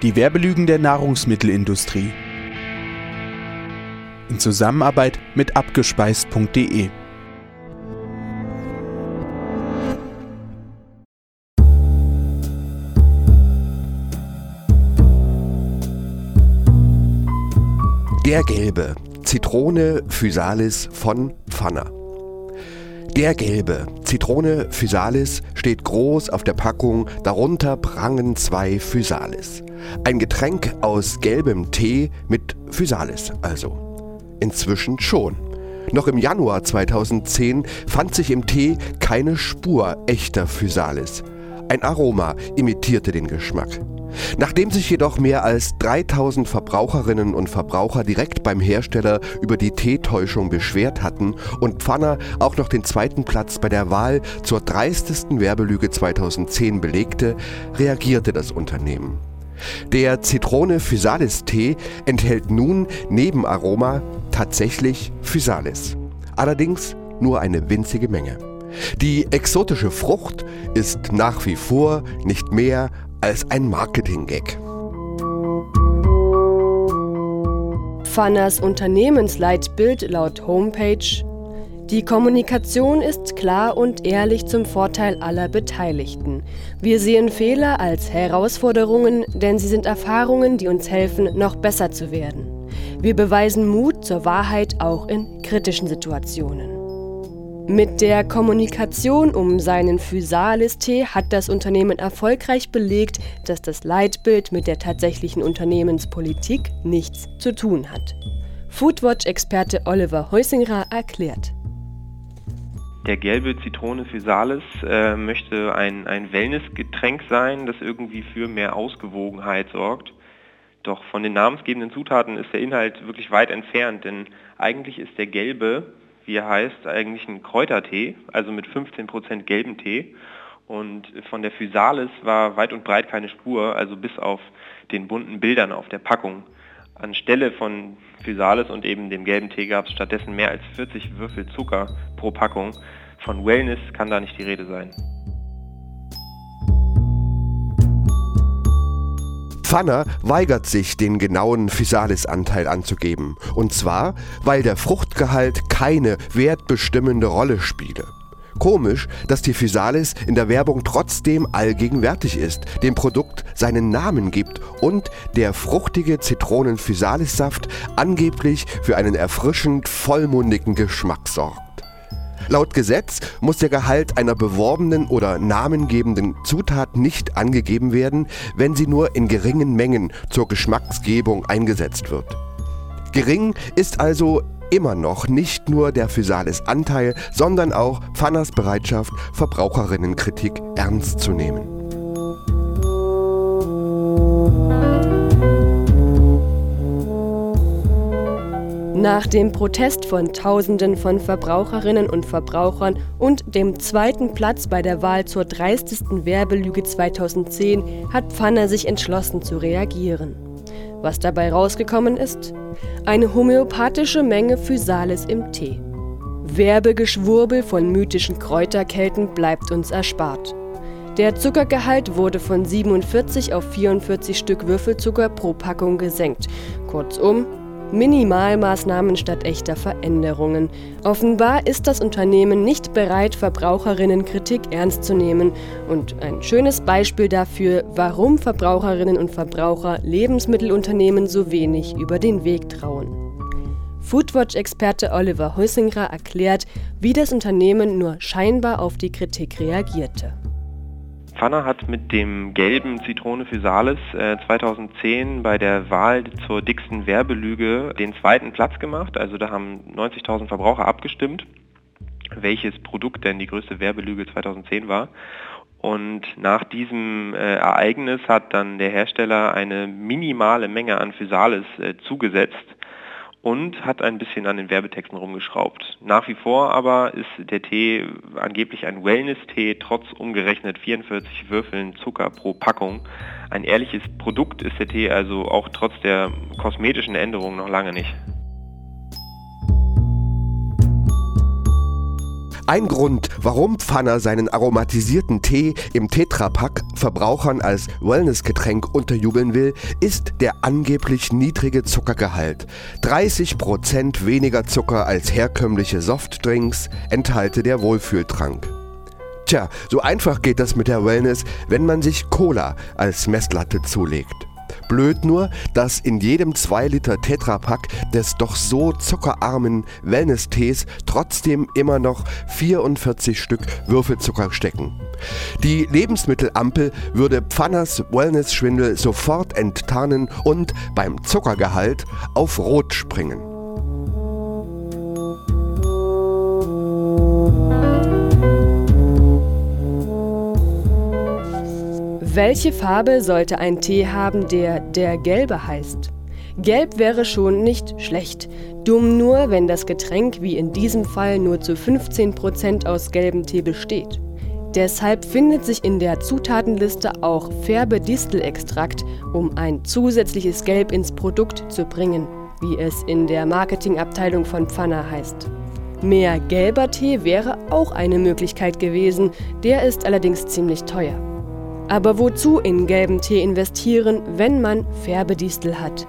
Die Werbelügen der Nahrungsmittelindustrie. In Zusammenarbeit mit abgespeist.de. Der Gelbe. Zitrone Physalis von Pfanner. Der Gelbe. Zitrone Physalis steht groß auf der Packung, darunter prangen zwei Physalis. Ein Getränk aus gelbem Tee mit Physalis also. Inzwischen schon. Noch im Januar 2010 fand sich im Tee keine Spur echter Physalis. Ein Aroma imitierte den Geschmack. Nachdem sich jedoch mehr als 3000 Verbraucherinnen und Verbraucher direkt beim Hersteller über die Teetäuschung beschwert hatten und Pfanner auch noch den zweiten Platz bei der Wahl zur dreistesten Werbelüge 2010 belegte, reagierte das Unternehmen. Der Zitrone Physalis Tee enthält nun neben Aroma tatsächlich Physalis. Allerdings nur eine winzige Menge. Die exotische Frucht ist nach wie vor nicht mehr als ein Marketing-Gag. Pfanners Unternehmensleitbild laut Homepage die Kommunikation ist klar und ehrlich zum Vorteil aller Beteiligten. Wir sehen Fehler als Herausforderungen, denn sie sind Erfahrungen, die uns helfen, noch besser zu werden. Wir beweisen Mut zur Wahrheit auch in kritischen Situationen. Mit der Kommunikation um seinen Physalis-Tee hat das Unternehmen erfolgreich belegt, dass das Leitbild mit der tatsächlichen Unternehmenspolitik nichts zu tun hat. Foodwatch-Experte Oliver Heusinger erklärt. Der gelbe Zitrone Physalis äh, möchte ein, ein Wellnessgetränk sein, das irgendwie für mehr Ausgewogenheit sorgt. Doch von den namensgebenden Zutaten ist der Inhalt wirklich weit entfernt, denn eigentlich ist der gelbe wie er heißt, eigentlich ein Kräutertee, also mit 15% gelben Tee. Und von der Physalis war weit und breit keine Spur, also bis auf den bunten Bildern auf der Packung. Anstelle von Physalis und eben dem gelben Tee gab es stattdessen mehr als 40 Würfel Zucker pro Packung. Von Wellness kann da nicht die Rede sein. Pfanner weigert sich, den genauen Physalis-Anteil anzugeben. Und zwar, weil der Fruchtgehalt keine wertbestimmende Rolle spiele. Komisch, dass die Physalis in der Werbung trotzdem allgegenwärtig ist, dem Produkt seinen Namen gibt und der fruchtige Zitronen-Physalis-Saft angeblich für einen erfrischend vollmundigen Geschmack sorgt. Laut Gesetz muss der Gehalt einer beworbenen oder namengebenden Zutat nicht angegeben werden, wenn sie nur in geringen Mengen zur Geschmacksgebung eingesetzt wird. Gering ist also immer noch nicht nur der Physalis-Anteil, sondern auch Pfanners Bereitschaft, Verbraucherinnenkritik ernst zu nehmen. Nach dem Protest von Tausenden von Verbraucherinnen und Verbrauchern und dem zweiten Platz bei der Wahl zur dreistesten Werbelüge 2010 hat Pfanner sich entschlossen zu reagieren. Was dabei rausgekommen ist? Eine homöopathische Menge Physalis im Tee. Werbegeschwurbel von mythischen Kräuterkelten bleibt uns erspart. Der Zuckergehalt wurde von 47 auf 44 Stück Würfelzucker pro Packung gesenkt. Kurzum, Minimalmaßnahmen statt echter Veränderungen. Offenbar ist das Unternehmen nicht bereit, Verbraucherinnenkritik ernst zu nehmen. Und ein schönes Beispiel dafür, warum Verbraucherinnen und Verbraucher Lebensmittelunternehmen so wenig über den Weg trauen. Foodwatch-Experte Oliver Heusinger erklärt, wie das Unternehmen nur scheinbar auf die Kritik reagierte. Pfanner hat mit dem gelben Zitrone Physalis äh, 2010 bei der Wahl zur dicksten Werbelüge den zweiten Platz gemacht. Also da haben 90.000 Verbraucher abgestimmt, welches Produkt denn die größte Werbelüge 2010 war. Und nach diesem äh, Ereignis hat dann der Hersteller eine minimale Menge an Physalis äh, zugesetzt und hat ein bisschen an den Werbetexten rumgeschraubt. Nach wie vor aber ist der Tee angeblich ein Wellness-Tee, trotz umgerechnet 44 Würfeln Zucker pro Packung. Ein ehrliches Produkt ist der Tee also auch trotz der kosmetischen Änderungen noch lange nicht. Ein Grund, warum Pfanner seinen aromatisierten Tee im Tetrapack Verbrauchern als Wellnessgetränk unterjubeln will, ist der angeblich niedrige Zuckergehalt. 30% weniger Zucker als herkömmliche Softdrinks enthalte der Wohlfühltrank. Tja, so einfach geht das mit der Wellness, wenn man sich Cola als Messlatte zulegt. Blöd nur, dass in jedem 2 Liter Tetrapack des doch so zuckerarmen Wellness-Tees trotzdem immer noch 44 Stück Würfelzucker stecken. Die Lebensmittelampel würde Pfanners Wellness-Schwindel sofort enttarnen und beim Zuckergehalt auf Rot springen. Welche Farbe sollte ein Tee haben, der der gelbe heißt? Gelb wäre schon nicht schlecht. Dumm nur, wenn das Getränk wie in diesem Fall nur zu 15% aus gelbem Tee besteht. Deshalb findet sich in der Zutatenliste auch Färbedistelextrakt, um ein zusätzliches Gelb ins Produkt zu bringen, wie es in der Marketingabteilung von Pfanner heißt. Mehr gelber Tee wäre auch eine Möglichkeit gewesen, der ist allerdings ziemlich teuer. Aber wozu in gelben Tee investieren, wenn man Färbedistel hat?